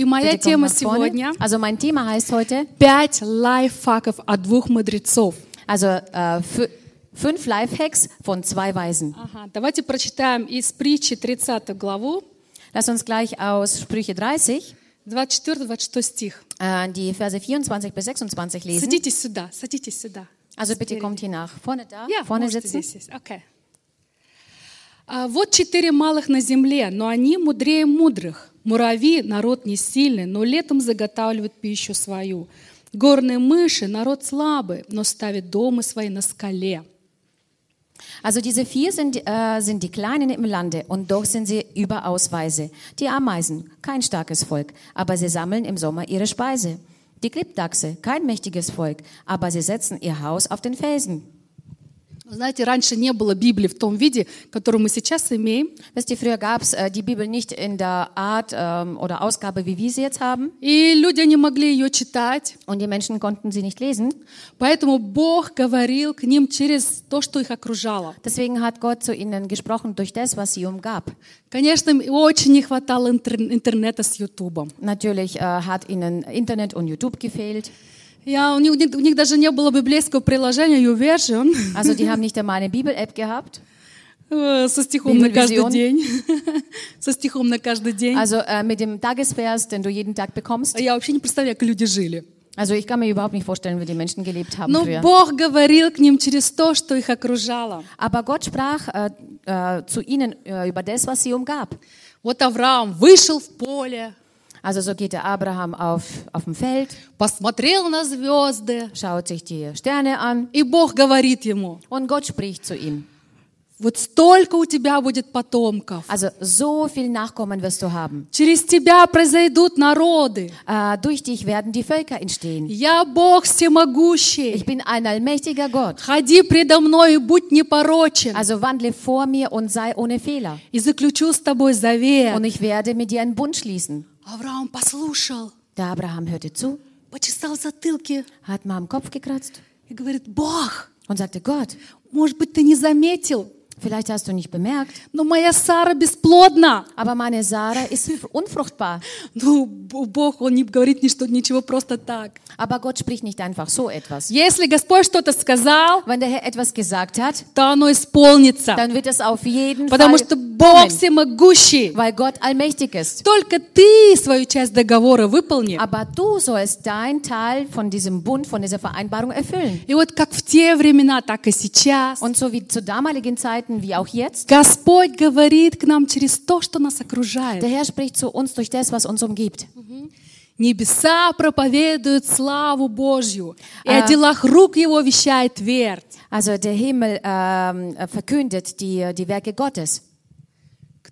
И моя Bitte kommt тема nach vorne. сегодня Also mein Thema heißt heute, «Пять лайфхаков от двух мудрецов». also äh, fü- fünf Lifehacks von zwei Weisen. Ага, давайте прочитаем из притчи 30 главу, Lass uns gleich aus Sprüche 30 24-26 стих. äh, die Verse 24 bis 26 lesen. Садитесь сюда, садитесь сюда. Also bitte kommt hier nach vorne da, Я, vorne можете sitzen. здесь сесть. Окей. А, Вот четыре малых на земле, но они мудрее мудрых. Муравьи — народ не сильный, но летом заготавливают пищу свою. Горные мыши — народ слабый, но ставит дома свои на скале. Also diese vier sind, äh, sind die Kleinen im Lande und doch sind sie überaus weise. Die Ameisen, kein starkes Volk, aber sie sammeln im Sommer ihre Speise. Die Klippdachse, kein mächtiges Volk, aber sie setzen ihr Haus auf den Felsen. Знаете, раньше не было Библии в том виде, которую мы сейчас имеем. Wisst ihr, früher gab es äh, die Bibel nicht in der Art ähm, oder Ausgabe, wie wir sie jetzt haben. И люди не могли ее читать. Und die Menschen konnten sie nicht lesen. Поэтому Бог говорил к ним через то, что их окружало. Deswegen hat Gott zu ihnen gesprochen durch das, was sie umgab. Конечно, им очень не хватало интер- интернета с Ютубом. Natürlich äh, hat ihnen Internet und YouTube gefehlt. У, них, у них даже не было библейского приложения YouVersion Also die haben nicht einmal eine Bibel-App gehabt. э, со стихом на каждый день. Со стихом на каждый день. Also äh, mit dem Tagesvers, den du jeden Tag bekommst. Я вообще не представляю, как люди жили. Also ich kann mir überhaupt nicht vorstellen, wie die Menschen gelebt haben Но früher. Бог говорил к ним через то, что их окружало. Aber Gott sprach äh, äh, zu ihnen äh, über das, was sie umgab. Вот Авраам вышел в поле, Also so geht der Abraham auf, auf dem Feld, посмотрел на звезды, schaut sich die Sterne an и Бог говорит ему, und Gott spricht zu ihm. вот столько у тебя будет потомков. Also so viel Nachkommen wirst du haben. Через тебя произойдут народы. Äh, durch dich werden die Völker entstehen. Я Бог всемогущий. Ich bin ein allmächtiger Gott. Ходи предо мной и будь непорочен. Also wandle vor mir und sei ohne Fehler. И заключу с тобой завет. Und ich werde mit dir einen Bund schließen. Авраам послушал, Der Abraham hörte zu, почесал в затылке hat mal am Kopf gekratzt. И говорит, Бог, und sagte, Gott, может быть, ты не заметил, vielleicht hast du nicht bemerkt, но моя Сара бесплодна. aber meine Sarah ist unfruchtbar. Ну, Б- Бог, Он не говорит ни что- ничего просто так. Aber Gott spricht nicht einfach so etwas. Если Господь что-то сказал, Wenn der Herr etwas gesagt hat, то оно исполнится. dann wird es auf jeden Потому Fall что Бог kommen, всемогущий. weil Gott allmächtig ist. Только ты свою часть договора выполни. Aber du sollst dein Teil von diesem Bund, von dieser Vereinbarung erfüllen. И вот как в те времена, так и сейчас. Und so wie zu damaligen Zeiten wie auch jetzt, Господь говорит к нам через то, что нас окружает. der Herr spricht zu uns durch das, was uns umgibt. Небеса проповедуют славу Божью, и А. о делах рук Его вещает твердь. Also der Himmel ähm, verkündet die, die Werke Gottes.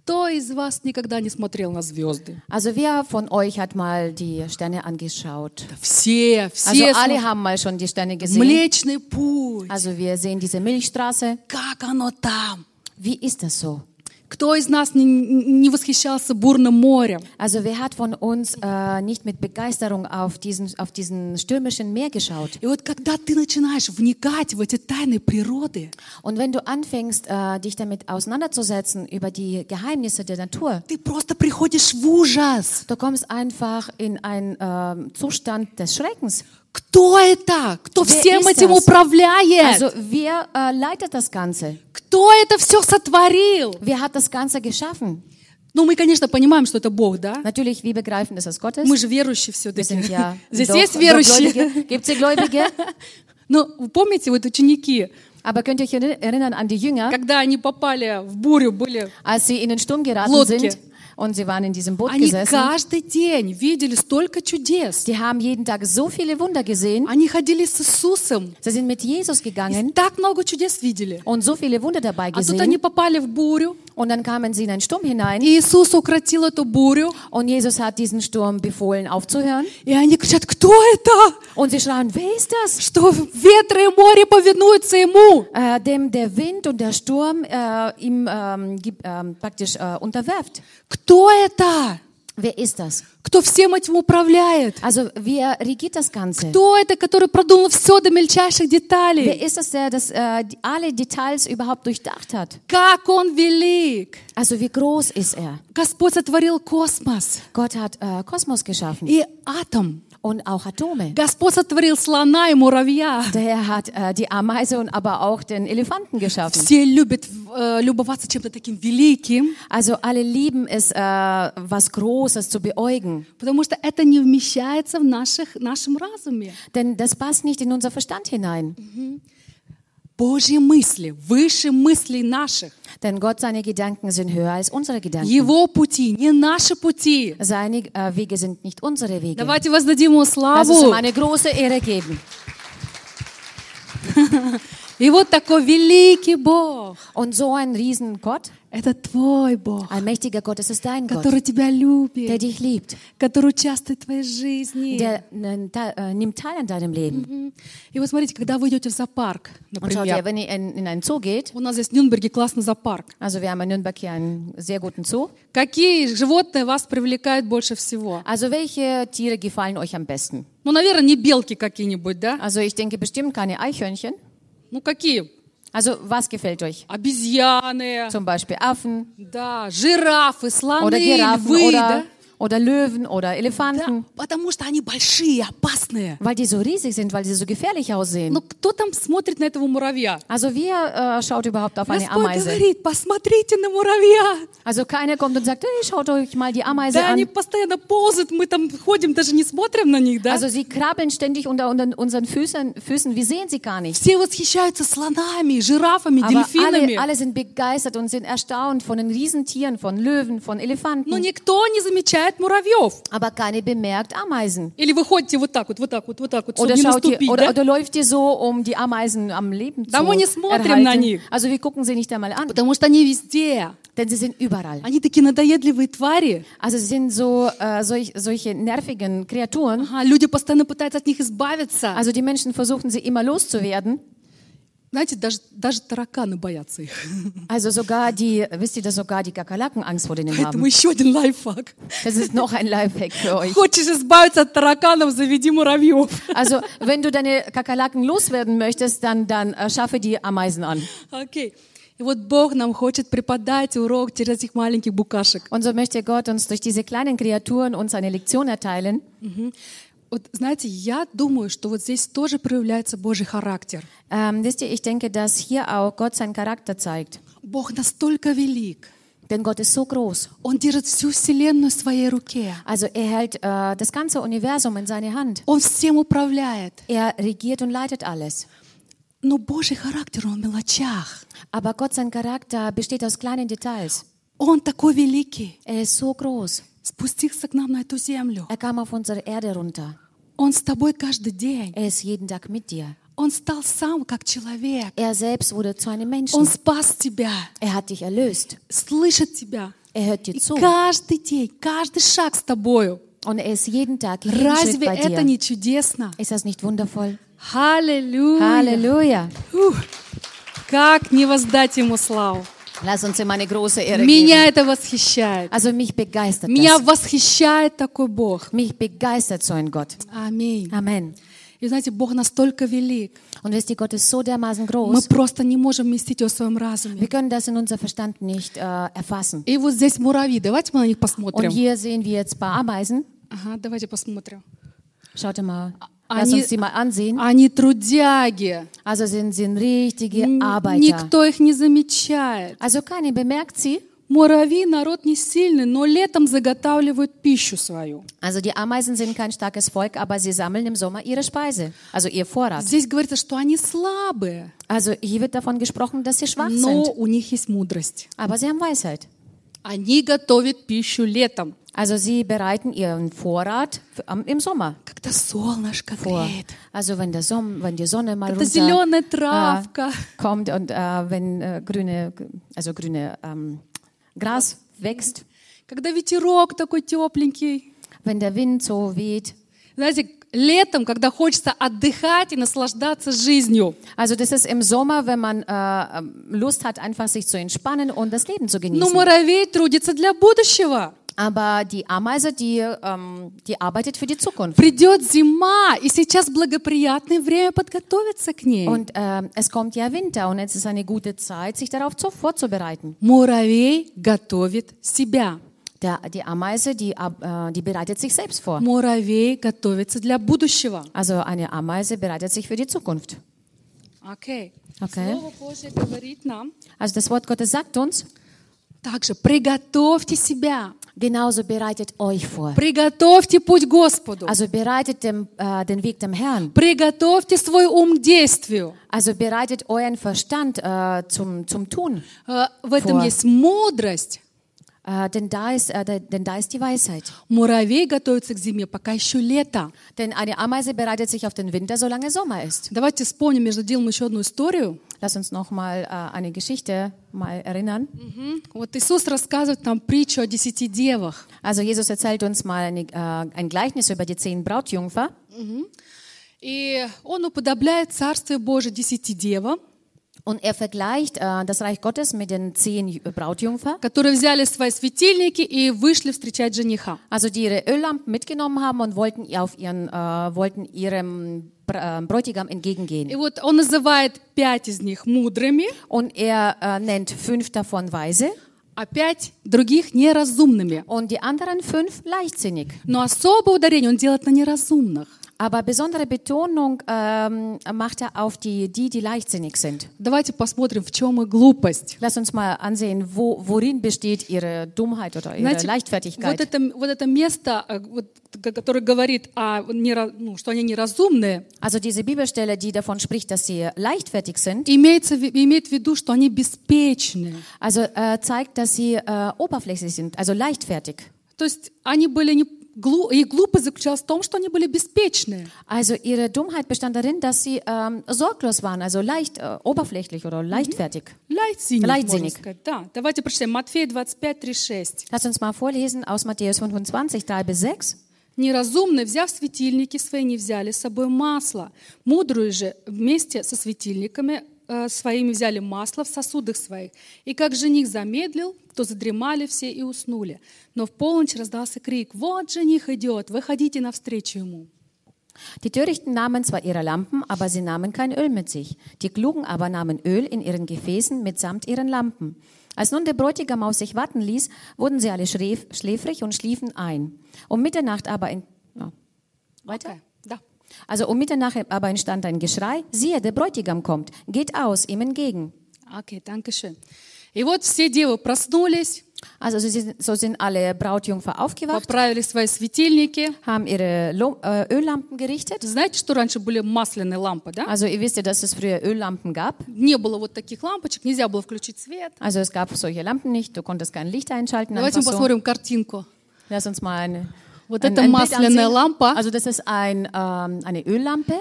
Кто из вас никогда не смотрел на звезды? Also wer von euch hat mal die Sterne angeschaut? Все, Also все alle смотрят. haben mal schon die Sterne gesehen. Млечный путь. Also wir sehen diese Milchstraße. Как оно там? Wie ist das so? Кто из нас не, не восхищался бурным морем? Also wer hat von uns äh, nicht mit Begeisterung auf diesen, auf diesen stürmischen Meer geschaut? И вот когда ты начинаешь вникать в эти тайны природы, Und wenn du anfängst, äh, dich damit auseinanderzusetzen über die Geheimnisse der Natur, ты просто приходишь в ужас. du kommst einfach in einen ähm, Zustand des Schreckens. Кто это? Кто всем этим управляет? Also wer äh, leitet das Ganze? Кто это все сотворил? Wer hat das Ganze geschaffen? Ну, мы, конечно, понимаем, что это Бог, да? Natürlich, wir begreifen, dass es Gott ist. Мы же верующие все-таки. ja Здесь doch, есть верующие. Gläubige. Gibt es Gläubige? Но вы помните, вот ученики, Aber könnt ihr euch erinnern an die Jünger, когда они попали в бурю, были, als sie in den Sturm geraten Lodke. sind und sie waren in diesem Boot они gesessen? каждый день видели столько чудес. Die haben jeden Tag so viele Wunder gesehen. Они ходили с Иисусом. Sie sind mit Jesus gegangen Так много чудес видели. und so viele Wunder dabei А тут они gesehen. попали в бурю, Und dann kamen sie in einen Sturm hinein и Иисус укротил эту бурю. und Jesus hat diesen Sturm befohlen aufzuhören. И они кричат, кто это? Und sie schreien, wer ist das? Что ветры и море повинуются ему. Äh, dem der Wind und der Sturm äh, ihm ähm, gib- ähm, praktisch äh, unterwerft. Кто Это? Wer ist das? Кто всем этим управляет? Also wer regiert das Ganze? Кто это, который продумал все до мельчайших Wer деталей? ist es, der das, äh, alle Details überhaupt durchdacht hat? Как он велик! Also wie groß ist er? Господь сотворил космос Gott hat äh, Kosmos geschaffen и атом. und auch Atome. Господь сотворил слона и муравья. Der Herr hat äh, die Ameise und aber auch den Elefanten geschaffen. Все любят э, любоваться чем-то таким великим, Also alle lieben es, äh, was Großes zu beäugen. потому что это не вмещается в наших, нашем разуме. Denn das passt nicht in unser Verstand hinein. Божьи мысли, выше мыслей наших. Denn Gott, seine Gedanken sind höher als unsere Gedanken. Его пути, не наши пути. Seine äh, Wege sind nicht unsere Wege. Давайте воздадим ему Lass uns ihm славу. eine große Ehre geben. И вот такой великий Бог. Und so ein Riesengott, Это твой Бог, allmächtiger Gott, es ist dein Gott, который тебя der любит, dich liebt, который участвует в твоей жизни. der äh, äh, nimmt teil an deinem Leben. Мгм. И вот смотрите, когда вы идете в зоопарк, Und schaut ihr, например, wenn ihr in, in einen Zoo geht, у нас здесь в Нюрнберге классный зоопарк. also wir haben in Nürnberg hier einen sehr guten Zoo, Какие животные вас привлекают больше всего? also welche Tiere gefallen euch am besten? Ну, наверное, не белки какие-нибудь, да? Also ich denke bestimmt keine Eichhörnchen. Ну, какие? Also was gefällt euch? Обезьяны, Zum Beispiel Affen да, жирафы, слоны, oder Giraffen львы, oder, да? oder Löwen oder Да, Elefanten, потому что они большие, опасные. weil die so riesig sind, weil sie so gefährlich aussehen. Но кто там смотрит на этого муравья? Also wer äh, schaut überhaupt auf eine Господь Ameise? говорит, посмотрите на муравья. Also keiner kommt und sagt, hey, schaut euch mal die Ameise Да, они an. постоянно ползают, мы там ходим, даже не смотрим на них, да? Also sie krabbeln ständig unter, unter unseren Füßen, Füßen, wir sehen sie gar nicht. Все восхищаются слонами, жирафами, Aber дельфинами. alle, alle sind begeistert und sind erstaunt von den Riesentieren, von Löwen, von Но Elefanten. никто не замечает муравьев. Aber keine bemerkt Ameisen. Или вы ходите вот так вот, вот так вот, вот так вот, чтобы Oder, не schaut ihr, наступить, oder, да? oder läuft ihr so, um die Ameisen am Leben zu Да мы не смотрим на erhalten? них. Also wir gucken sie nicht einmal an, Потому что они везде. denn sie sind überall. Они такие надоедливые твари. Also sie sind so äh, solch, solche nervigen Kreaturen. Ага, люди постоянно пытаются от них избавиться. Also die Menschen versuchen sie immer loszuwerden. Знаете, даже, даже тараканы боятся их. Also sogar die, wisst ihr, dass sogar die Kakerlaken Angst vor denen Поэтому haben. еще один лайфхак. Das ist noch ein Lifehack für euch. Хочешь избавиться от тараканов, заведи муравьев. Also wenn du deine Kakerlaken loswerden möchtest, dann, dann äh, schaffe die Ameisen an. Окей. И вот Бог нам хочет преподать урок через этих маленьких букашек. Und so möchte Gott uns durch diese kleinen Kreaturen uns eine Lektion erteilen. Мгм. Вот знаете, я думаю, что вот здесь тоже проявляется Божий характер. Ähm, wisst ihr, ich denke, dass hier auch Gott seinen Charakter zeigt. Бог настолько велик. Denn Gott ist so groß. Он держит всю вселенную в своей руке. Also er hält äh, das ganze Universum in seine Hand. Он всем управляет. Er regiert und leitet alles. Но Божий характер, он в мелочах. Aber Gott, sein Charakter besteht aus kleinen Details. Он такой великий. Er ist so groß. Спустился к нам на эту землю. Er kam auf unsere Erde runter. Он с тобой каждый день. Er ist jeden Tag mit dir. Он стал сам как человек. Er selbst wurde zu einem Он Menschen. спас тебя, Er hat dich erlöst. слышит тебя. Er hört dir И zu. каждый день, каждый шаг с тобою. Und er ist jeden Tag jeden Schritt Разве bei это dir. не чудесно? Ist das nicht wundervoll? Аллилуйя! Halleluja. Ух, Как не воздать ему славу? Lass uns ihm eine große Ehre geben. Меня это восхищает. Also mich begeistert Меня das. восхищает такой Бог. Mich begeistert so ein Gott. Аминь. Amen. И знаете, Бог настолько велик. Und wisst ihr, Gott ist so dermaßen Мы groß. просто не можем вместить его в своем Wir разуме. können das in unser Verstand nicht äh, erfassen. И вот здесь муравьи. Давайте мы на них Und посмотрим. hier sehen wir jetzt ein paar Ameisen. Ага, давайте посмотрим. Schaut mal. Они- Lass uns die mal ansehen. Они трудяги. Also sind, sind richtige Н- Arbeiter. Никто их не замечает. Also keiner bemerkt sie. Муравьи народ не сильный, но летом заготавливают пищу свою. Also die Ameisen sind kein starkes Volk, aber sie sammeln im Sommer ihre Speise, also ihr Vorrat. Здесь говорится, что они слабые, Also hier wird davon gesprochen, dass sie schwach но sind, у них есть мудрость. aber sie haben Weisheit. Они готовят пищу летом, Also sie bereiten ihren Vorrat für- am- im Sommer когда солнышко vor. греет. Also wenn, der Som wenn die Sonne mal Это runter зеленая äh, травка. kommt und äh, wenn äh, grüne, also grüne ähm, Gras wächst, Когда ветерок такой тепленький. wenn der Wind so weht. Знаете, летом, когда хочется отдыхать и наслаждаться жизнью. Also das ist im Sommer, wenn man äh, ähm, Lust hat, einfach sich zu entspannen und das Leben zu Но genießen. муравей трудится для будущего. Aber die Ameise, die, ähm, die arbeitet für die Zukunft. Придет зима, и сейчас благоприятное время подготовиться к ней. Und ähm, es kommt ja Winter und jetzt ist eine gute Zeit, sich darauf zu, vorzubereiten. Муравей готовит себя. Der, die Ameise, die, ab- äh, die bereitet sich selbst vor. Муравей готовится для будущего. Also eine Ameise bereitet sich für die Zukunft. Окей. Okay. Слово Божье говорит нам Also das Wort Gottes sagt uns, также приготовьте себя, genauso bereitet euch vor. приготовьте путь Господу, Also bereitet dem, äh, den Weg dem Herrn. приготовьте свой ум к действию. Also bereitet euren Verstand äh, zum, zum Tun. Э, В этом Vor. есть мудрость. Äh, denn, da ist, äh, da- denn da ist die Weisheit. Mуравей готовится к зиме, пока еще лето. Denn eine Ameise bereitet sich auf den Winter, solange Sommer ist. Давайте вспомним между делом еще одну историю. Lass uns noch mal äh, eine Geschichte mal erinnern. Мгм. Вот Иисус рассказывает нам притчу о десяти девах. Also Jesus erzählt uns mal eine, äh, ein Gleichnis über die zehn Brautjungfer. И он уподобляет Царствие Божие десяти девам, Und er vergleicht äh, das Reich Gottes mit den zehn Ju- Brautjungfer, которые взяли свои светильники и вышли встречать жениха. also die ihre Öllampen mitgenommen haben und wollten ihr auf ihren, äh, wollten ihrem Br- äh, Bräutigam entgegengehen. И вот он называет пять из них мудрыми, Und er äh, nennt fünf davon weise а пять других неразумными. und die anderen fünf leichtsinnig. Но особое ударение он делает на неразумных. Aber besondere Betonung ähm, macht er auf die, die, die leichtsinnig sind. Давайте посмотрим, в чем их глупость. Lass uns mal ansehen, wo, worin besteht ihre Dummheit oder ihre Знаете, вот Leichtfertigkeit. это, вот это место, э, вот, г- которое говорит, о, нера- ну, что они неразумные, Also diese Bibelstelle, die davon spricht, dass sie leichtfertig sind, имеется, в- имеет в виду, что они беспечны. also äh, zeigt, dass sie äh, oberflächlich sind, also leichtfertig. То есть они были не глу- их глупость заключалась в том, что они были беспечны. Also ihre Dummheit bestand darin, dass sie ähm, sorglos waren, also leicht äh, oberflächlich oder leichtfertig. Leichtsinnig, Leichtsinnig. можно сказать. Да. Давайте прочитаем Матфея 25, 36. Lass uns mal vorlesen aus Matthäus 25, 3 bis 6. Неразумные, взяв светильники свои, не взяли с собой масло. Мудрые же вместе со светильниками э, своими взяли масло в сосудах своих. И как жених замедлил, то задремали все и уснули. Но в полночь раздался крик, вот жених идет, выходите навстречу ему. Die Törichten nahmen zwar ihre Lampen, aber sie nahmen kein Öl mit sich. Die Klugen aber nahmen Öl in ihren Gefäßen mitsamt ihren Lampen. Als nun der Bräutigam auf sich warten ließ, wurden sie alle schläf schläfrig und schliefen ein. Um Mitternacht aber in, ja. Weiter? Окей, Да. Also um Mitternacht aber entstand ein Geschrei, siehe, der Bräutigam kommt, geht aus, ihm entgegen. Окей, danke schön. И вот все девы проснулись, Also so sind, so sind alle Brautjungfer aufgewacht, поправили свои светильники. haben ihre Lo äh, Öllampen gerichtet. Знаете, что раньше были масляные лампы, да? Also ihr wisst ja, dass es früher Öllampen gab. Не было вот таких лампочек, нельзя было включить свет. Also es gab solche Lampen nicht, du konntest kein Licht einschalten. Давайте Einfach мы so. посмотрим картинку. Lass uns mal eine, Вот ein, это ein Bild масляная ansehen. лампа. Also das ist ein, ähm, eine Öllampe.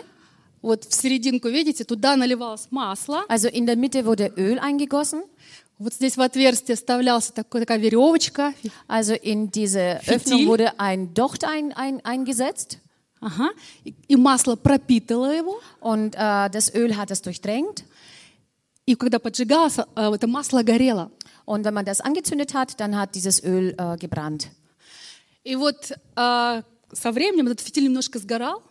Вот в серединку, видите, туда наливалось масло. Also in der Mitte wurde Öl eingegossen. Вот здесь в отверстие вставлялся такой, такая веревочка. Also in diese Ventil. Öffnung wurde ein Docht ein, ein, eingesetzt. Ага. И, и масло пропитало его. Und äh, das Öl hat es durchdrängt. И когда поджигалось, э, это масло горело. Und wenn man das angezündet hat, dann hat dieses Öl äh, gebrannt. И вот э, со временем этот фитиль немножко сгорал.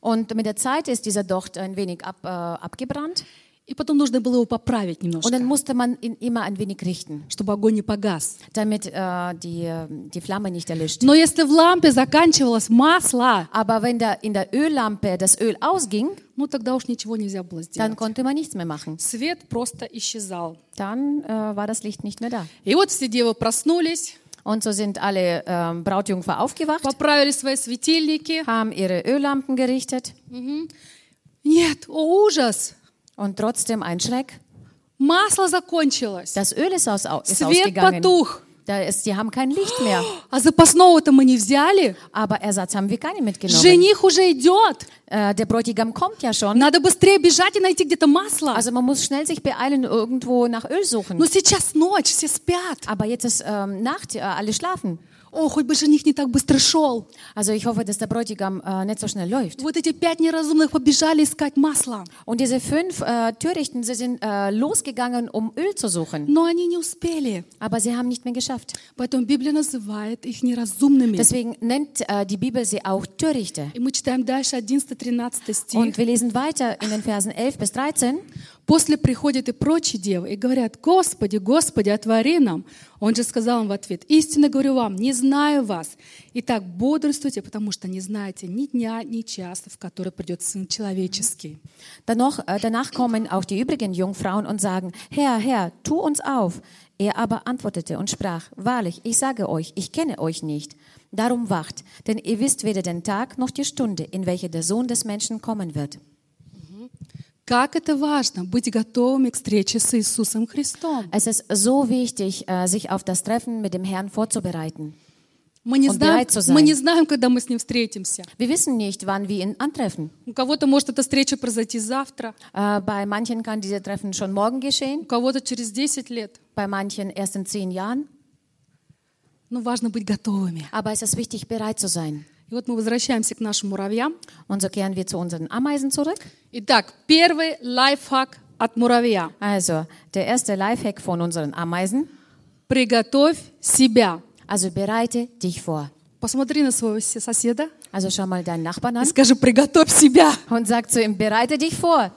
Und mit der Zeit ist dieser Docht ein wenig ab, äh, abgebrannt. И потом нужно было его поправить Und немножко, dann musste man ihn immer ein wenig richten, чтобы огонь не погас. damit äh, die, äh, die Flamme nicht erlischt. Но если в лампе заканчивалось масло, Aber wenn da in der Öllampe das Öl ausging, ну тогда уж ничего нельзя было dann сделать. konnte man nichts mehr machen. Свет просто исчезал. Dann äh, war das Licht nicht mehr da. И вот все девы проснулись, Und so sind alle ähm, Brautjungfer aufgewacht, поправили свои светильники. haben ihre Öllampen gerichtet Нет, о ужас! und trotzdem ein Schreck. Масло закончилось. Das Öl ist, aus, au- ist Свет ausgegangen. потух. Da ist, die haben kein Licht mehr. А запасного-то мы не взяли. Aber Ersatz haben wir keine mitgenommen. Жених уже идет. Äh, der Bräutigam kommt ja schon. Надо быстрее бежать и найти где-то масло. Also man muss schnell sich beeilen, irgendwo nach Öl suchen. Но сейчас ночь, все спят. Aber jetzt ist ähm, Nacht, äh, alle schlafen. О, хоть бы жених не так быстро шел. Also ich hoffe, dass der Bräutigam äh, nicht so schnell läuft. Вот эти пять неразумных побежали искать масло. Und diese fünf äh, Törichten, sie sind äh, losgegangen, um Öl zu suchen. Но они не успели. Aber sie haben nicht mehr geschafft. Botschaft. Поэтому Библия называет их неразумными. Deswegen nennt äh, die Bibel sie auch Törichte. И мы читаем дальше 11-13 стих. Und wir lesen weiter in den Versen 11 bis 13. После приходят и прочие девы и говорят, Господи, Господи, отвори нам. Он же сказал им в ответ, истинно говорю вам, не знаю вас. Итак, бодрствуйте, потому что не знаете ни дня, ни часа, в который придет Сын Человеческий. Danach, äh, danach kommen auch die übrigen Jungfrauen und sagen, Herr, Herr, tu uns auf. Er aber antwortete und sprach, wahrlich, ich sage euch, ich kenne euch nicht. Darum wacht, denn ihr wisst weder den Tag noch die Stunde, in welche der Sohn des Menschen kommen wird. Как это важно быть готовыми к встрече с Иисусом Христом. Es ist so wichtig, äh, sich auf das Treffen mit dem Herrn vorzubereiten. Мы не, Он знаем, bereit zu sein. мы не знаем, когда мы с Ним встретимся. Wir wissen nicht, wann wir ihn antreffen. У кого-то может эта встреча произойти завтра, Äh, bei manchen kann diese Treffen schon morgen у geschehen, кого-то через 10 лет. bei manchen erst in zehn Jahren. Но важно быть готовыми. Aber es ist wichtig, bereit zu sein. И вот мы возвращаемся к нашим муравьям. Und so kehren wir zu unseren Ameisen zurück. Итак, первый лайфхак от муравья. Also, der erste Lifehack von unseren Ameisen. Приготовь себя. Also, bereite dich vor. Посмотри на своего се- соседа Also, schau mal deinen Nachbarn и an скажи, приготовь себя. und sag zu ihm, bereite dich vor.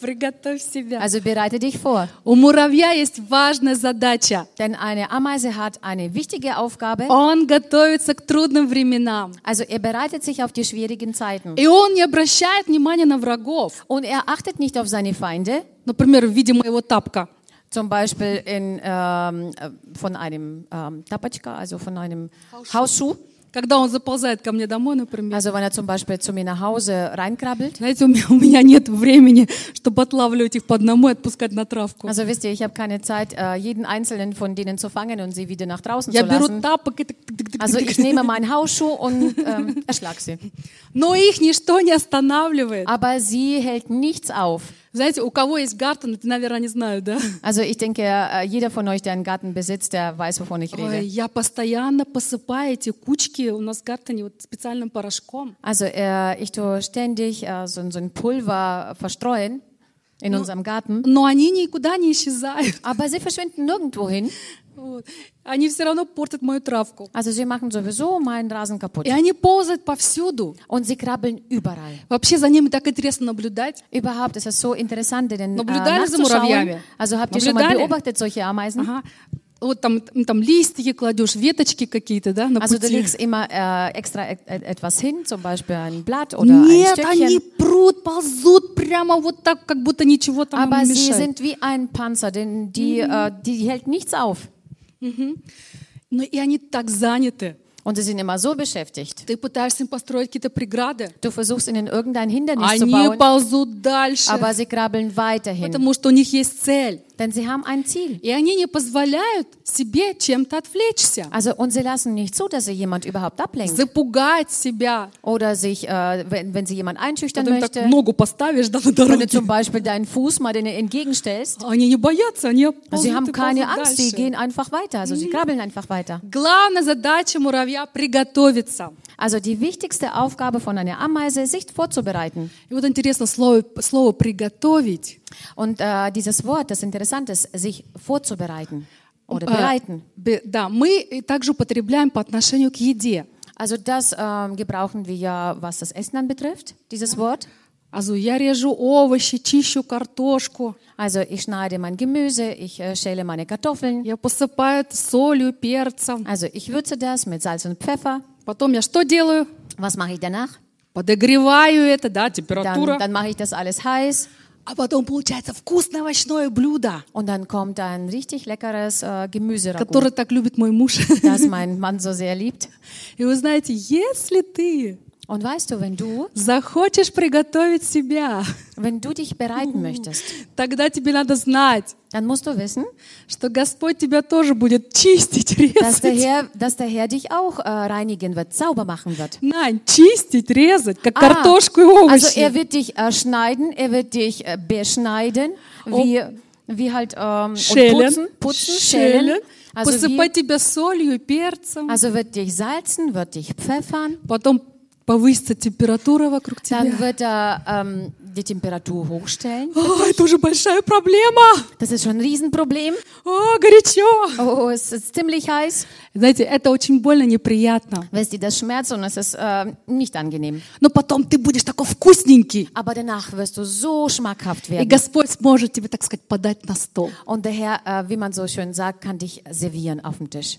Приготовь себя. Also, bereite dich vor. У муравья есть важная задача. Denn eine Ameise hat eine wichtige Aufgabe. Он готовится к трудным временам. Also, er bereitet sich auf die schwierigen Zeiten. И он не обращает внимания на врагов. Und er achtet nicht auf seine Feinde. Например, в виде моего тапка. Zum Beispiel in, ähm, äh, von einem ähm, Tapatschka, also von einem Hausschuh. Когда он заползает ко мне домой, например. Also wenn er zum Beispiel zu mir nach Hause reinkrabbelt. Знаете, у меня, у меня нет времени, чтобы отлавливать их по одному и отпускать на травку. Also wisst ihr, ich habe keine Zeit, äh, jeden einzelnen von denen zu fangen und sie wieder nach draußen Я zu lassen. тапок Also ich nehme meinen Hausschuh und ähm, erschlag sie. Но их ничто не останавливает. Aber sie hält nichts auf. Also ich denke, äh, jeder von euch, der einen Garten besitzt, der weiß, wovon ich rede. Also äh, ich tue ständig äh, so, so ein Pulver verstreuen in unserem Garten. Aber sie verschwinden nirgendwo hin. Вот. Они все равно портят мою травку. Also sie machen sowieso meinen Rasen kaputt. И они ползают повсюду. Und sie krabbeln überall. Вообще за ними так интересно наблюдать. Überhaupt ist es so interessant, denen äh, Наблюдали за nachzuschauen. муравьями? Also habt ihr schon mal beobachtet solche Ameisen? Ага. Вот там, там листики кладешь, веточки какие-то, да, на Also du пути. legst immer äh, extra et et etwas hin, zum Beispiel ein Blatt oder ein Нет, они прут, ползут прямо вот так, как будто ничего там им Aber не sie мешает. sind wie ein Panzer, denn die, äh, die hält nichts auf. Но и они так заняты. Und sie sind immer so beschäftigt. Ты пытаешься им построить какие-то преграды. Du versuchst ihnen irgendein Hindernis zu Они bauen, ползут дальше, aber sie krabbeln weiterhin, потому что у них есть цель. denn sie haben ein Ziel. И они не позволяют себе чем-то отвлечься, Also und sie lassen nicht zu, dass sie jemand überhaupt ablenkt запугать себя. oder sich, äh, wenn, wenn sie jemand einschüchtern Когда ты так möchte, ногу поставишь да, на wenn du дороге. zum Beispiel deinen Fuß mal denen entgegenstellst. Они не боятся, они ползут Sie haben и keine ползут Angst, sie дальше. gehen einfach weiter, also sie krabbeln einfach weiter. Главная задача муравья – приготовиться. Also die wichtigste Aufgabe von einer Ameise ist, sich vorzubereiten. И вот интересно, слово, слово «приготовить» Und äh, dieses Wort, das interessant ist, sich vorzubereiten oder э, bereiten. бе- да, мы и также употребляем по отношению к еде. Also das ähm, gebrauchen wir ja, was das Essen anbetrifft, dieses Wort. Also я режу овощи, чищу картошку, Also ich schneide mein Gemüse, ich äh, schäle meine Kartoffeln. я посыпаю это солью, перцем. Also ich würze das mit Salz und Pfeffer. Потом я что делаю? Was mache ich danach? Подогреваю это, да, Dann, температура. dann mache ich das alles heiß А потом получается вкусное овощное блюдо, und dann kommt ein richtig leckeres äh, Gemüse которое так любит мой муж. das mein Mann so sehr liebt. И вы знаете, если ты Und weißt du, wenn du, захочешь приготовить себя, wenn du dich bereiten möchtest, тогда тебе надо знать, dann musst du wissen, что Господь тебя тоже будет чистить, dass der резать. Herr, dass der Herr dich auch äh, reinigen wird, sauber machen wird. Nein, чистить, резать, как Ah, картошку и Also er овощи. wird dich äh, schneiden, er wird dich äh, beschneiden, wie, wie halt ähm, und Schälen, putzen, putzen, schälen. schälen, Also, посыпать wie, тебя солью и перцем, also wird dich salzen, wird dich pfeffern, потом повысится температура вокруг тебя. Dann wird er ähm, die Temperatur hochstellen. О, это уже большая проблема. Das ist schon ein Riesenproblem. О, горячо. Oh, es ist ziemlich heiß. Знаете, это очень больно, неприятно. Wisst ihr, das schmerzt und es ist äh, nicht angenehm. Но потом ты будешь такой вкусненький. Aber danach wirst du so schmackhaft И werden. Господь сможет тебе, так сказать, подать на стол. Und der Herr, äh, wie man so schön sagt, kann dich servieren auf dem Tisch.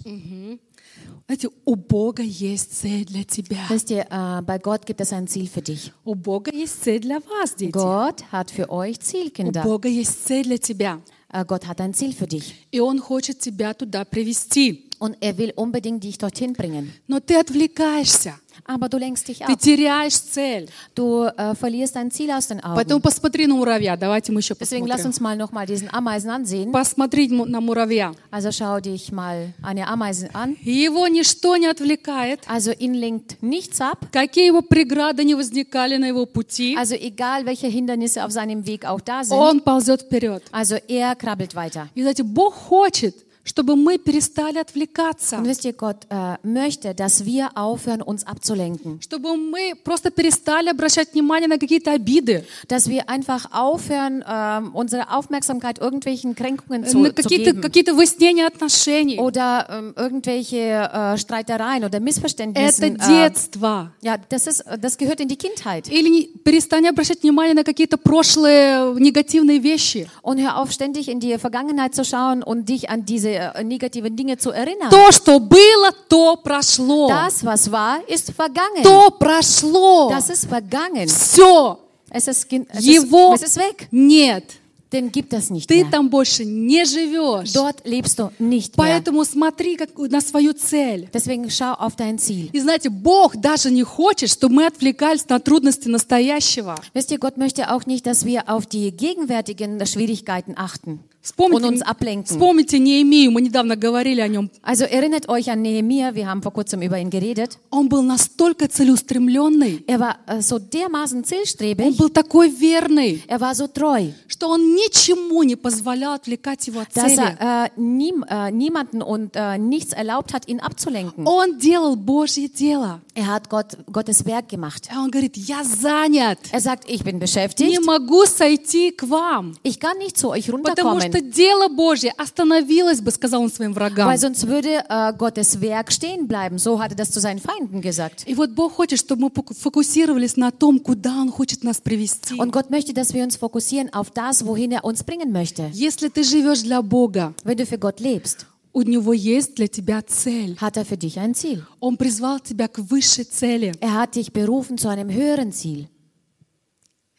Знаете, у Бога есть цель для тебя. Wisst ihr, äh, bei Gott gibt es ein Ziel für dich. У Бога есть цель для вас, дети. Gott hat für euch У Zielkinder. Бога есть цель для тебя. Äh, Gott hat ein Ziel für dich. И Он хочет тебя туда привести. Und er will unbedingt dich dorthin bringen. Но ты отвлекаешься. Aber du lenkst dich Ты ab. теряешь цель. Du äh, verlierst dein Ziel aus den Поэтому Augen. посмотри на муравья. Давайте мы еще Deswegen lass посмотрим. uns mal nochmal diesen Ameisen ansehen. Посмотри на муравья. Also schau dich mal eine Ameise an. Его ничто не отвлекает. Also ihn lenkt nichts ab. Какие его преграды не возникали на его пути, Also egal, welche Hindernisse auf seinem Weg auch da sind. он ползет вперед. Also er krabbelt weiter. И знаете, Бог хочет, чтобы мы перестали отвлекаться. Und wisst ihr, Gott äh, möchte, dass wir aufhören, uns abzulenken. Чтобы мы просто перестали обращать внимание на какие-то обиды, Dass wir einfach aufhören, ähm, unsere Aufmerksamkeit irgendwelchen Kränkungen zu, на zu какие-то geben. какие выяснения отношений. Oder ähm, irgendwelche äh, Streitereien oder Это Missverständnisse. Äh, детство. ja, das, ist, das gehört in die Kindheit. Или не- перестань обращать внимание на какие-то прошлые негативные вещи. Und hör auf, ständig in die Vergangenheit zu schauen und dich an diese äh, negativen Dinge zu erinnern. То, что было, то прошло. Das, was war, ist vergangen. То прошло. Das ist vergangen. Все. Es ist, es Его ist, es ist weg. нет. Den gibt es nicht Ты mehr. там больше не живешь. Dort lebst du nicht mehr. Поэтому смотри как, на свою цель. Deswegen schau auf dein Ziel. И знаете, Бог даже не хочет, чтобы мы отвлекались на трудности настоящего. Wisst ihr, Gott möchte auch nicht, dass wir auf die gegenwärtigen Schwierigkeiten achten und Вспомните, uns ablenken. вспомните Неемию, мы недавно говорили о нем. Also erinnert euch an Nehemia, wir haben vor kurzem über ihn geredet. Он был настолько целеустремленный, Er war äh, so dermaßen он zielstrebig, был такой верный, er war so treu, что он ничему не позволял отвлекать его от dass цели. er äh, niem, äh, niemanden und äh, nichts erlaubt hat, ihn abzulenken. Он делал Божье дело. Er hat Gott, Gottes Werk gemacht. А он говорит, я занят, Er sagt, ich bin не beschäftigt, могу сойти к вам. ich kann nicht zu euch Потому runterkommen. что дело Божье остановилось бы, сказал он своим врагам. Weil sonst würde äh, Gottes Werk stehen bleiben. So hat er das zu seinen Feinden gesagt. И вот Бог хочет, чтобы мы фоку- фокусировались на том, куда Он хочет нас привести. Und Gott möchte, dass wir uns fokussieren auf das, wohin er uns bringen möchte. Если ты живешь для Бога, Wenn du für Gott lebst, у Него есть для тебя цель. hat er für dich ein Ziel. Он призвал тебя к высшей цели. Er hat dich berufen zu einem höheren Ziel.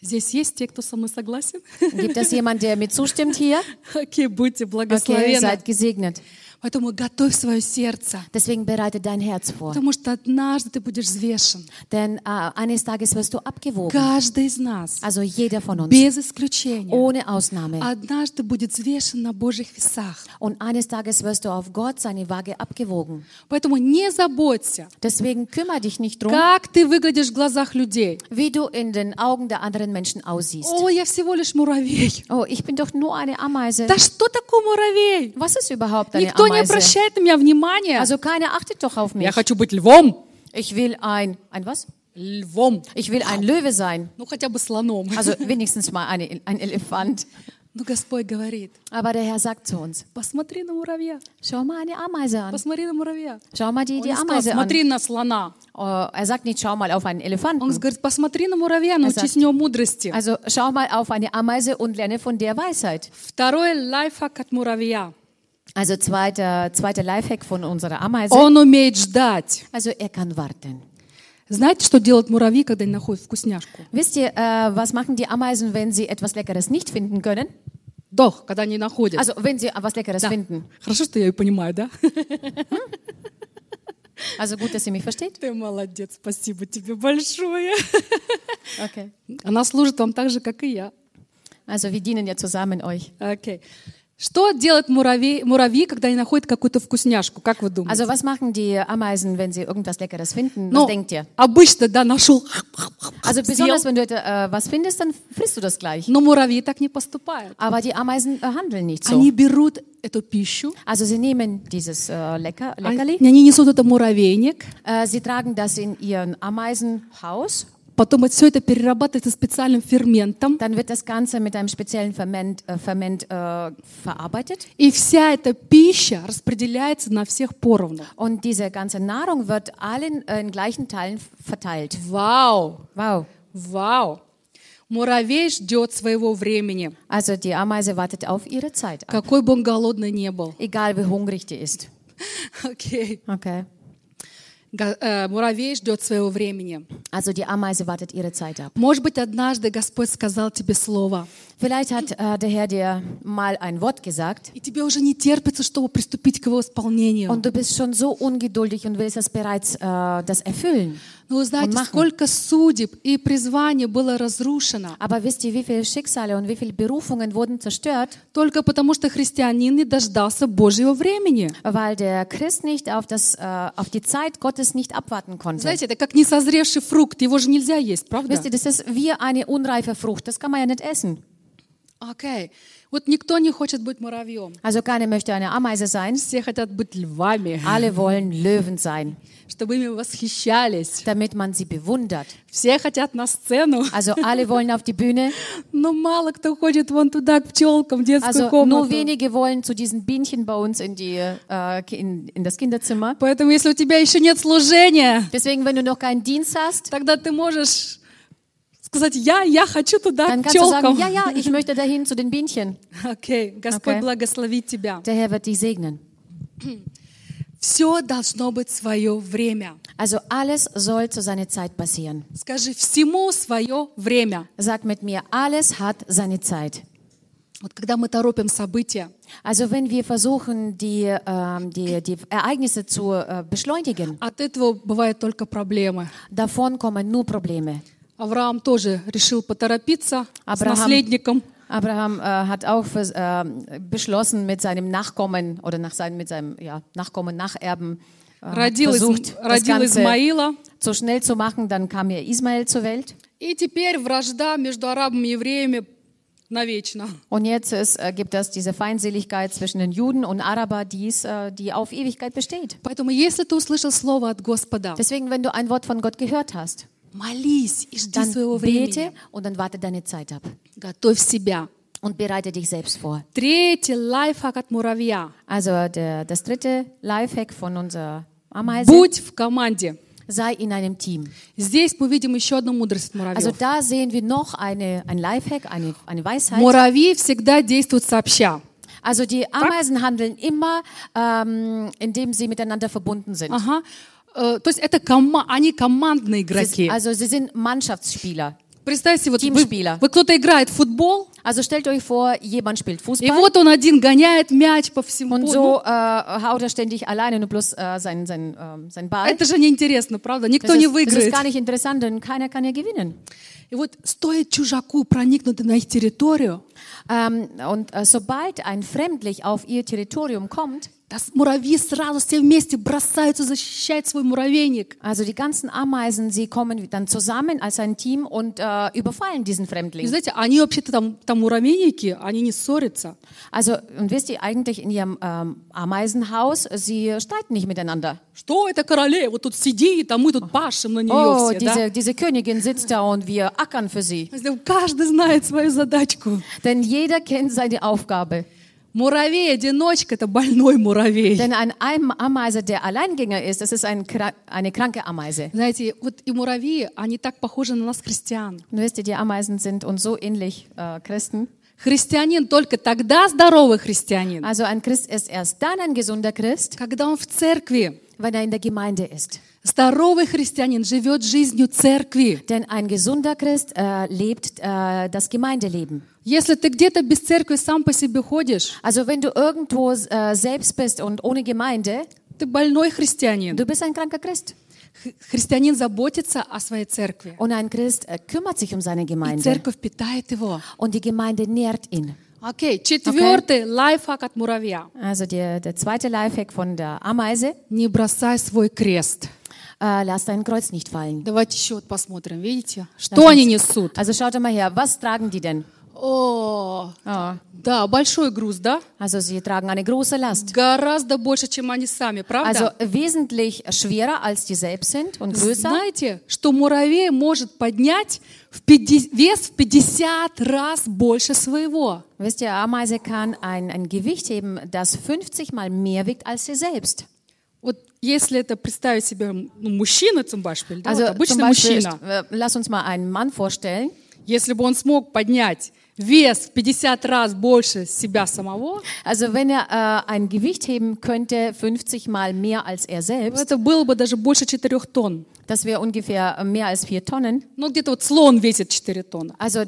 Здесь есть те, кто со мной согласен? Gibt es jemand, der mir zustimmt hier? Окей, будьте Okay, благословенны. seid gesegnet. Поэтому готовь свое сердце, Deswegen bereite dein Herz vor. потому что однажды ты будешь взвешен. Denn äh, eines Tages wirst du abgewogen. Каждый из нас, Also jeder von uns. без исключения, Ohne Ausnahme. однажды будет взвешен на Божьих весах. Und eines Tages wirst du auf Gott seine Waage abgewogen. Поэтому не заботься, Deswegen kümmere dich nicht drum, как ты выглядишь в глазах людей. wie du in den Augen der anderen Menschen aussiehst. О, я всего лишь муравей. Oh, ich bin doch nur eine Ameise. Да что такое муравей? Was ist überhaupt eine Никто не Ameise? обращает на меня внимания. Also keiner achtet doch auf mich. Я хочу быть львом. Ich will ein, ein was? Львом. Ich will ein Löwe sein. Ну, хотя бы слоном. Also wenigstens mal eine, ein Elefant. Но Господь говорит, Aber der Herr sagt zu uns, посмотри на муравья. schau mal eine Ameise an. Посмотри на муравья. Schau mal die, Он die не сказал, Ameise an. смотри на слона. Oh, er sagt nicht, schau mal auf einen Он Elefanten. говорит, посмотри на муравья, научись у него мудрости. Also schau mal auf eine Ameise und lerne von der Weisheit. Второй лайфхак от муравья. Also zweiter, zweiter Lifehack von unserer Ameise. Он умеет ждать. Also er kann warten. Знаете, что делают муравьи, когда они находят вкусняшку? Wisst ihr, äh, was machen die Ameisen, wenn sie etwas Leckeres nicht finden können? Doch, когда они находят. Also wenn sie was Leckeres Да. finden. Хорошо, что я ее понимаю, да? Also gut, dass ihr mich versteht. Ты молодец, спасибо тебе большое. Okay. Она служит вам так же, как и я. Also wir dienen ja zusammen euch. Окей. Что делают муравьи, муравьи, когда они находят какую-то вкусняшку? Как вы думаете? Also was machen die Ameisen, wenn sie irgendwas Leckeres finden? Was Ну, denkt ihr? обычно, да, нашел. Also съел. besonders, wenn du äh, was findest, dann frisst du das gleich. Но mуравьи так не поступают. Aber die Ameisen äh, handeln nicht so. Они берут эту пищу, Also sie nehmen dieses äh, Lecker, они Leckerli, они несут это в муравейник, äh, sie tragen das in ihren Ameisenhaus, потом все это перерабатывается специальным ферментом, dann wird das Ganze mit einem speziellen Ferment, äh, Ferment äh, verarbeitet и вся эта пища распределяется на всех поровну. und diese ganze Nahrung wird allen äh, in gleichen Teilen verteilt. Вау! Wow. Вау! Муравей ждет своего времени, Also die Ameise wartet auf ihre Zeit ab, какой бы он голодный не был. egal wie hungrig die ist. Окей. Okay. Э, Муравей ждет своего времени. Also die Ameise wartet ihre Zeit ab. Может быть, однажды Господь сказал тебе слово, Vielleicht hat äh, der Herr dir mal ein Wort gesagt и тебе уже не терпится, чтобы приступить к его исполнению. und du bist schon so ungeduldig und willst das bereits äh, das erfüllen. Но вы знаете, machen. сколько судеб и призваний было разрушено Aber wisst ihr, wie viele Schicksale und wie viele Berufungen wurden zerstört, только потому, что христианин не дождался Божьего времени. weil der Christ nicht auf, das, äh, auf die Zeit Gottes nicht abwarten konnte? Знаете, это как несозревший фрукт, его же нельзя есть, правда? Wisst ihr, das ist wie eine unreife Frucht. Das kann man ja nicht essen. Окей. Вот никто не хочет быть муравьем. Also keiner möchte eine Ameise sein. Все хотят быть львами, Alle wollen Löwen sein, чтобы ими восхищались. damit man sie bewundert. Все хотят на сцену, Also alle wollen auf die Bühne. но мало кто ходит вон туда, к пчелкам, в детскую Also nur комнату. wenige wollen zu diesen Bienchen bei uns in, die, äh, in, in das Kinderzimmer. Поэтому, если у тебя еще нет служения, Deswegen, wenn du noch keinen Dienst hast, тогда ты можешь сказать, я, я хочу туда, dann к kannst du sagen, пчелкам. ja, ja, ich möchte dahin zu den Bienchen. Окей, Господь Окей. благословит тебя. Der Herr wird dich segnen. Все должно быть свое время. Also alles soll zu seiner Zeit passieren. Скажи, всему свое время. Sag mit mir, alles hat seine Zeit. Вот когда мы торопим события, Also wenn wir versuchen, die, ähm, die, die Ereignisse zu äh, beschleunigen, от этого бывают только проблемы. davon kommen nur Probleme. Авраам тоже решил поторопиться Авраам- с наследником. Abraham äh, hat auch vers- äh, beschlossen, mit seinem Nachkommen oder nach seinem, mit seinem ja, Nachkommen, Nacherben äh, hat Родил, Изм- versucht, das родил Ganze Измаила. so schnell zu machen. Dann kam ja Ismael zur Welt. И теперь вражда между арабами и евреями навечно. Und jetzt ist, äh, gibt es diese Feindseligkeit zwischen den Juden und Araber, die, ist, äh, die auf Ewigkeit besteht. Поэтому, если ты услышал слово от Господа, Deswegen, wenn du ein Wort von Gott gehört hast, молись и жди dann своего bete времени. und dann warte deine Zeit ab Готовь себя. und bereite dich selbst vor. Третий лайфхак от муравья. Also der, das dritte Lifehack von unserer Ameise, Будь в команде. sei in einem Team. Здесь мы видим еще одну мудрость от Also муравьев. da sehen wir noch eine, ein Lifehack, eine, eine Weisheit. Муравьи всегда действуют сообща. Also die Ameisen handeln immer, ähm, indem sie miteinander verbunden sind. Ага. Э, То есть это кома- они командные игроки. also sie sind Mannschaftsspieler. Представьте, вот вы, вы кто-то играет в футбол, Also stellt euch vor, jemand spielt и Fußball вот он один гоняет мяч по всему und so äh, haut er ständig alleine nur bloß äh, sein, sein, ähm, sein Ball. Это же неинтересно, правда? Никто Das не ist, das ist выиграет. gar nicht interessant, denn keiner kann ja gewinnen. И вот стоит чужаку проникнуть на их территорию, Ähm, und äh, sobald ein Fremdlich auf ihr Territorium kommt, das муравьи сразу все вместе бросаются защищать свой муравейник. also die ganzen Ameisen, sie kommen dann zusammen als ein Team und äh, überfallen diesen И Fremdling. знаете, они вообще-то там, там муравейники, они не ссорятся. Also, und wisst ihr, eigentlich in ihrem ähm, Ameisenhaus, sie streiten nicht miteinander. Что это королева? Вот тут сидит, а мы тут пашем на нее Oh, все, да? diese, diese Königin sitzt da und wir ackern für sie. То есть Каждый знает свою задачку. Denn jeder kennt seine Aufgabe. Муравей-одиночка – это больной муравей. Denn ein Am- Ameise, der Alleingänger ist, das ist ein, eine kranke Ameise. Знаете, вот и муравьи, они так похожи на нас, христиан. Und wisst ihr, die Ameisen sind uns so ähnlich, äh, Christen. Христианин только тогда здоровый христианин, Also ein Christ ist erst dann ein gesunder Christ, когда он в церкви. wenn er in der Gemeinde ist. Здоровый христианин живет жизнью церкви. Denn ein gesunder Christ äh, lebt äh, das Gemeindeleben. Если ты где-то без церкви сам по себе ходишь, Also wenn du irgendwo äh, selbst bist und ohne Gemeinde, ты больной христианин. du bist ein kranker Christ. Х- Христианин заботится о своей церкви. Und ein Christ äh, kümmert sich um seine И Gemeinde. церковь питает его. Und die Gemeinde nährt ihn. Окей, четвертый лайфхак от муравья. Also der, der zweite Lifehack von der Ameise. Не бросай свой крест. Äh, lass dein Kreuz nicht fallen. Давайте еще вот посмотрим, видите? Что они несут? Also schaut mal her, was tragen die denn? О, Oh, да, большой груз, да? also sie tragen eine große Last. Гораздо больше, чем они сами, Also правда? wesentlich schwerer als die selbst sind und größer. Знаете, что муравей может поднять в 50 вес в 50 раз больше своего? Wisst ihr, Ameise kann ein, ein Gewicht heben, das 50 mal mehr wiegt als sie selbst. Вот если это представить себе ну, мужчина, zum Beispiel, да, Also вот zum обычный Beispiel, мужчина, äh, lass uns mal einen Mann vorstellen. если бы он смог поднять вес в 50 раз больше себя самого, Also wenn er äh, ein Gewicht heben könnte, 50 mal mehr als er selbst, это было бы даже больше 4 тонн. das wäre ungefähr äh, mehr als 4 Tonnen. Ну, где-то вот слон весит 4 тонны. Also äh,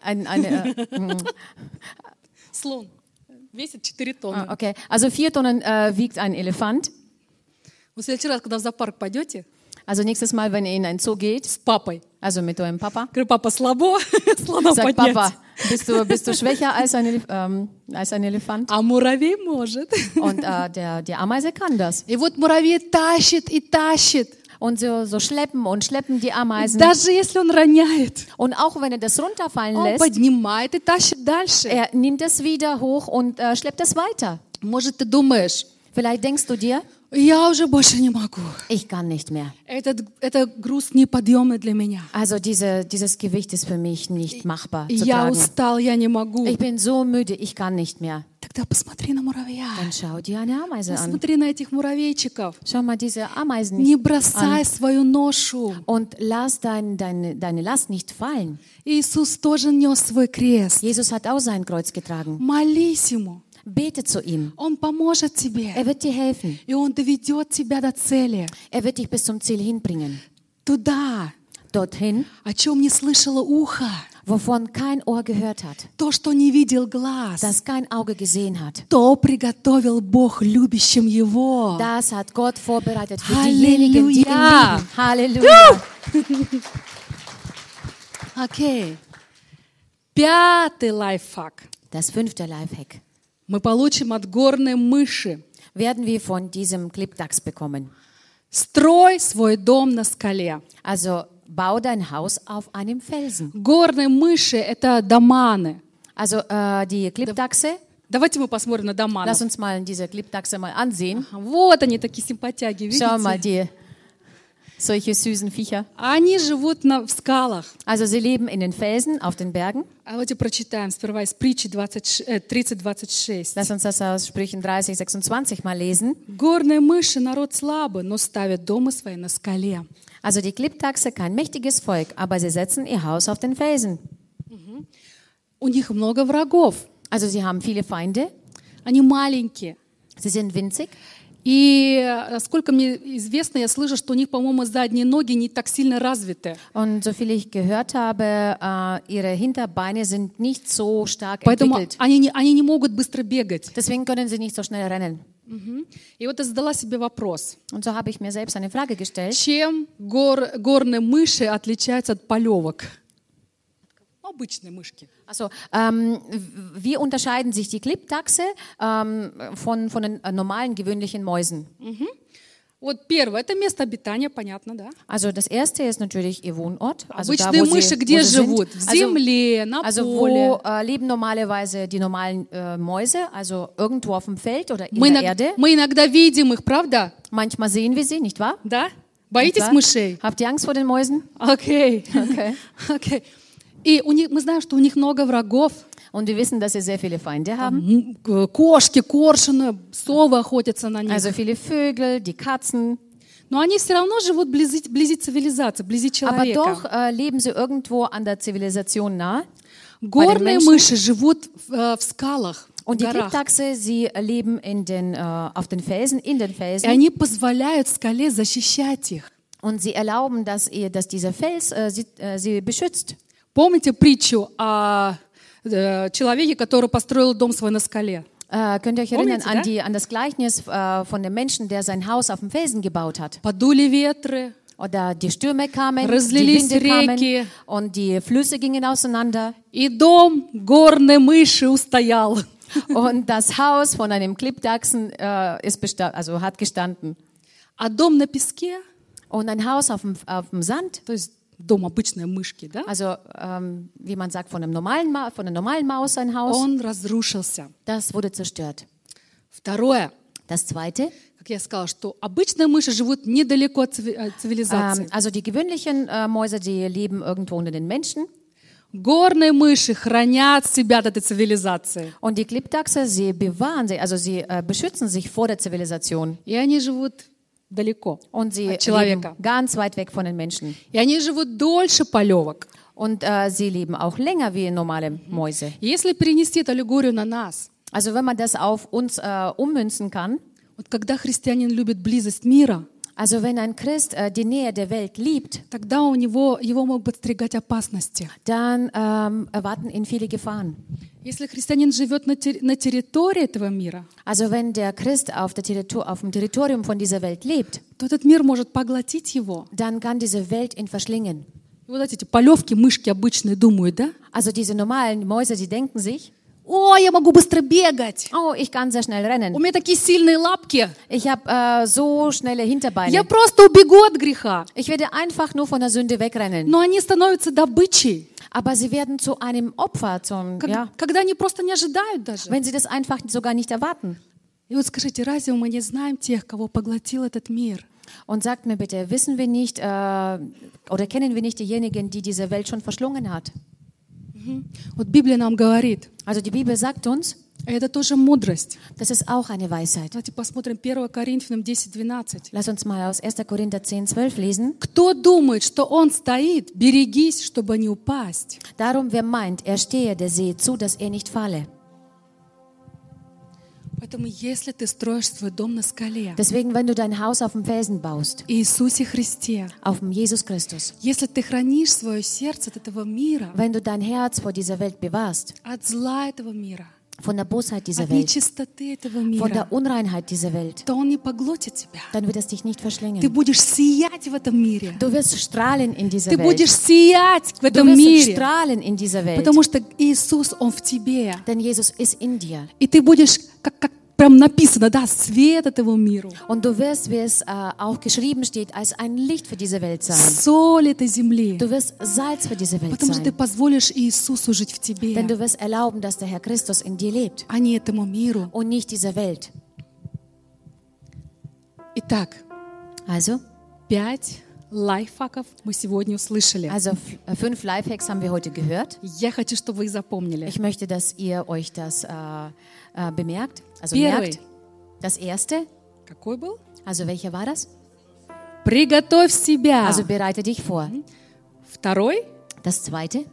ein, eine, äh, mm, Слон весит 4 тонны. ah, okay. Also 4 Tonnen äh, wiegt ein Elefant. В следующий раз, когда в зоопарк пойдете Also nächstes Mal, wenn ihr in ein Zoo geht, с папой, also mit eurem Papa, говорю, папа, слабо, слона sagt поднять. Papa, bist du, bist du schwächer als ein, Elef ähm, als ein Elefant? А муравей может. Und äh, der, die Ameise kann das. И вот муравей тащит и тащит. Und so, so schleppen und schleppen die Ameisen. Даже если он роняет, Und auch wenn er das runterfallen он lässt, поднимает и тащит дальше. er nimmt es wieder hoch und äh, schleppt es weiter. Может, ты думаешь, Vielleicht denkst du dir, я уже больше не могу. ich kann nicht mehr. Этот, это груз неподъемный для меня. Also diese, dieses Gewicht ist für mich nicht machbar zu Я tragen. устал, я не могу. Ich bin so müde, ich kann nicht mehr. Тогда посмотри на муравья. Dann schau dir eine Ameise an. Посмотри на этих муравейчиков. Schau mal diese Ameisen Не бросай свою ношу. und lass dein, deine, deine Last nicht fallen. Иисус тоже нес свой крест. Jesus hat auch sein Kreuz getragen. Молись Ему. Bete zu ihm. Он поможет тебе. Er wird dir helfen. И Он доведет тебя до цели. Er wird dich bis zum Ziel hinbringen. Туда, Dorthin, о чем не слышало ухо. wovon kein Ohr gehört hat, То, что не видел глаз. das kein Auge gesehen hat. То приготовил Бог любящим Его. Das hat Gott vorbereitet für Halleluja. diejenigen, die ihn lieben. Halleluja. Окей. Пятый лайфхак. Das fünfte Lifehack Мы получим от горной мыши. werden wir von diesem Klippdachs bekommen. Строй свой дом на скале. Also bau dein Haus auf einem Felsen. Горные мыши – это доманы. Also äh, die Klippdachse, Давайте мы посмотрим на доманов. lass uns mal diese Klippdachse mal ansehen. Вот они, такие симпатяги, Schau mal видите? die solche süßen Viecher. Они живут на, в скалах. Also sie leben in den Felsen, auf den Bergen. А Давайте прочитаем сперва из притчи 20, э, 30-26. Lass uns das aus Sprüchen 30, 26 mal lesen. Горные мыши – народ слабый, но ставят дома свои на скале. Also die Klippdachse, kein mächtiges Volk, aber sie setzen ihr Haus auf den Felsen. У них много врагов. Also sie haben viele Feinde, Они маленькие. sie sind winzig. И, э, насколько мне известно, я слышу, что у них, по-моему, задние ноги не так сильно развиты. Und so viel ich gehört habe, äh, ihre Hinterbeine sind nicht so stark Поэтому entwickelt. они не, они не могут быстро бегать. Deswegen können sie nicht so schnell rennen. И вот я задала себе вопрос. Und so habe ich mir selbst eine Frage gestellt. Чем гор, горные мыши отличаются от полевок? Обычные мышки. Also, ähm, wie unterscheiden sich die Klippdachse ähm, von, von den äh, normalen, gewöhnlichen Mäusen? Вот первое, это место обитания, понятно, да? Also das erste ist natürlich ihr Wohnort. Also da, Обычные wo мыши sie, где wo sie живут? sind. В Also, земле, на also поле. wo äh, leben normalerweise die normalen äh, Mäuse? Also irgendwo auf dem Feld oder in Мы, der иног- Erde. мы иногда видим их, правда? Manchmal sehen wir sie, nicht wahr? Да? Nicht Боитесь wahr? мышей? Habt ihr Angst vor den Mäusen? Окей. Okay. Окей. И у них, мы знаем, что у них много врагов. Und wir wissen, dass sie sehr viele Feinde haben. Кошки, коршуны, совы охотятся на них. Also viele Vögel, die Katzen. Но они все равно живут вблизи, вблизи цивилизации, вблизи Aber человека. doch äh, leben sie irgendwo an der Zivilisation nah. Горные мыши живут в, э, в скалах, Und die. Klippdachse, sie leben in den, äh, auf den Felsen, in den И Felsen. они позволяют скале защищать их. Und sie erlauben, dass, ihr, dass dieser Fels äh, sie, äh, sie beschützt. Помните притчу о э, человеке, который построил дом свой на скале? Äh, könnt ihr euch erinnern Помните, an, да? die, an das Gleichnis äh, von dem Menschen, der sein Haus auf dem Felsen gebaut hat? Подули ветры, Oder die Stürme kamen, die Разлились Winde kamen реки. und die Flüsse gingen auseinander. И дом горной мыши устоял. Und das Haus von einem Klippdachsen äh, ist besta also hat gestanden. А дом на песке, Und ein Haus auf dem, auf dem Sand, то есть дом обычной мышки, да, also ähm, wie man sagt, von, einem normalen Ma von einer normalen Maus ein Haus, он разрушился. das wurde zerstört. Второе, Das zweite, как я сказала, что обычные мыши живут недалеко от циви- от цивилизации. ähm, also die gewöhnlichen äh, Mäuse, die leben irgendwo unter den Menschen. Горные мыши хранят себя от этой цивилизации. Und die Klippdachse, sie bewahren sich, also sie äh, beschützen sich vor der Zivilisation. И они живут далеко Und sie от человека. ganz weit weg von den Menschen. И они живут дольше полевок. Und äh, sie leben auch länger wie normale Mäuse. Если перенести эту аллегорию на нас, Also wenn man das auf uns äh, ummünzen kann, вот когда христианин любит близость мира, also wenn ein Christ äh, die Nähe der Welt liebt, тогда у него его могут подстерегать опасности. dann ähm, erwarten ihn viele Gefahren. Если христианин живет на, терри- на территории этого мира, Also wenn der Christ auf, der Territor auf dem Territorium von dieser Welt lebt, то этот мир может поглотить его. dann kann diese Welt ihn verschlingen. И вот эти полевки, мышки обычные думают, да? Also diese normalen Mäuse, die denken sich, О, я могу быстро бегать. oh, ich kann sehr schnell У rennen. меня такие сильные лапки. Ich habe äh, so schnelle Hinterbeine. Я просто убегу от греха. Ich werde einfach nur von der Sünde wegrennen. Но они становятся добычей, Aber sie werden zu einem Opfer, zum, как- ja, когда они просто не ожидают даже. wenn sie das einfach sogar nicht erwarten. И вот скажите, разве мы не знаем тех, кого поглотил этот мир? Und sagt mir bitte, wissen wir nicht äh, oder kennen wir nicht diejenigen, die diese Welt schon verschlungen hat? Вот Библия нам говорит, Also die Bibel sagt uns, а это тоже мудрость. das ist auch eine Weisheit. Давайте посмотрим 1 Коринфянам 10-12. Lass uns mal aus 1. Korinther 10, 12 lesen. Кто думает, что он стоит, берегись, чтобы не упасть. Darum, wer meint, er stehe, der sehe zu, dass er nicht falle. Deswegen, wenn du dein Haus auf dem Felsen baust, auf dem Jesus Christus, wenn du dein Herz vor dieser Welt bewahrst, von der Bosheit dieser Welt, von der Unreinheit dieser Welt, dann wird es dich nicht verschlingen. Du wirst strahlen in dieser Welt. Du wirst strahlen in dieser Welt. Потому что Иисус, Он в тебе. Denn Jesus ist in dir. И ты будешь, как, как прям написано, да, свет этому миру. Und du wirst, wie es äh, auch geschrieben steht, als ein Licht für diese Welt sein. Соль этой земли. Du wirst Salz für diese Welt Потому что ты sein. позволишь Иисусу жить в тебе, Denn du wirst erlauben, dass der Herr Christus in dir lebt а не этому миру. und nicht dieser Welt. Итак, Also, пять лайфхаков мы сегодня услышали. also f- äh, fünf Lifehacks haben wir heute gehört. Я хочу, чтобы вы их запомнили. Ich möchte, dass ihr euch das äh, äh, bemerkt. Also Первый. merkt. Das erste, Какой был? also welcher war das? Приготовь себя. Also bereite dich vor. Второй. Das zweite,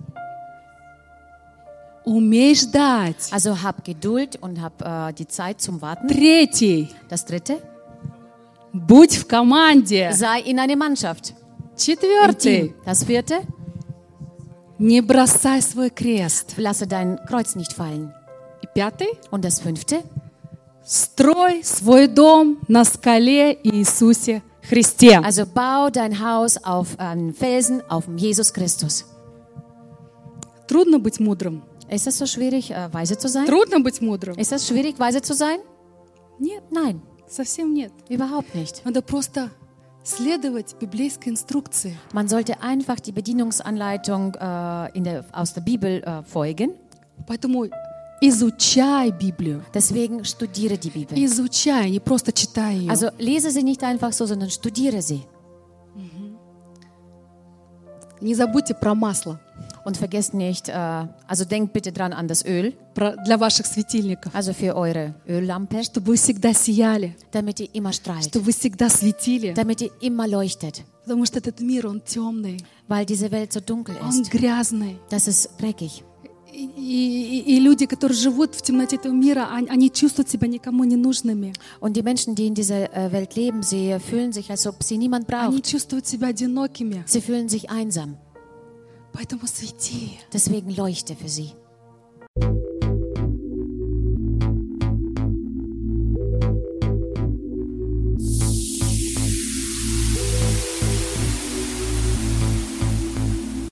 Умей ждать. also hab Geduld und hab äh, die Zeit zum Warten. Третий. Das dritte, Будь в команде. sei in einer Mannschaft. Im Четвертый. Team. Das vierte, Не бросай свой крест. lasse dein Kreuz nicht fallen. И пятый. Und das fünfte, Строй свой дом на скале Иисусе Христе. also bau dein Haus auf einem Felsen, auf dem Jesus Christus. Трудно быть мудрым. Ist es so schwierig, äh, weise zu sein? Трудно быть мудрым. Ist es schwierig, weise zu sein? Нет, Nein, совсем нет. überhaupt nicht. Надо просто следовать библейской инструкции. Man sollte einfach die Bedienungsanleitung äh, in der, aus der Bibel äh, folgen. Поэтому изучай Библию. Deswegen studiere die Bibel. Изучай, не просто читай ее. Also lese sie nicht einfach so, sondern studiere sie. Не забудьте про масло Und vergesst nicht, äh, also denkt bitte dran an das Öl, для ваших светильников, also für eure Öllampe, чтобы вы всегда сияли, damit ihr immer strahlt, чтобы вы всегда светили. damit ihr immer leuchtet, Потому что этот мир, он темный, weil diese Welt so dunkel он ist. грязный. Das ist dreckig. И, и- и люди, которые живут в темноте этого мира, они, они чувствуют себя никому не нужными. Und die Menschen, die in dieser äh, Welt leben, sie fühlen sich, als ob sie niemand Они braucht. чувствуют себя одинокими. Sie fühlen sich einsam. Поэтому свети. Deswegen leuchte für sie.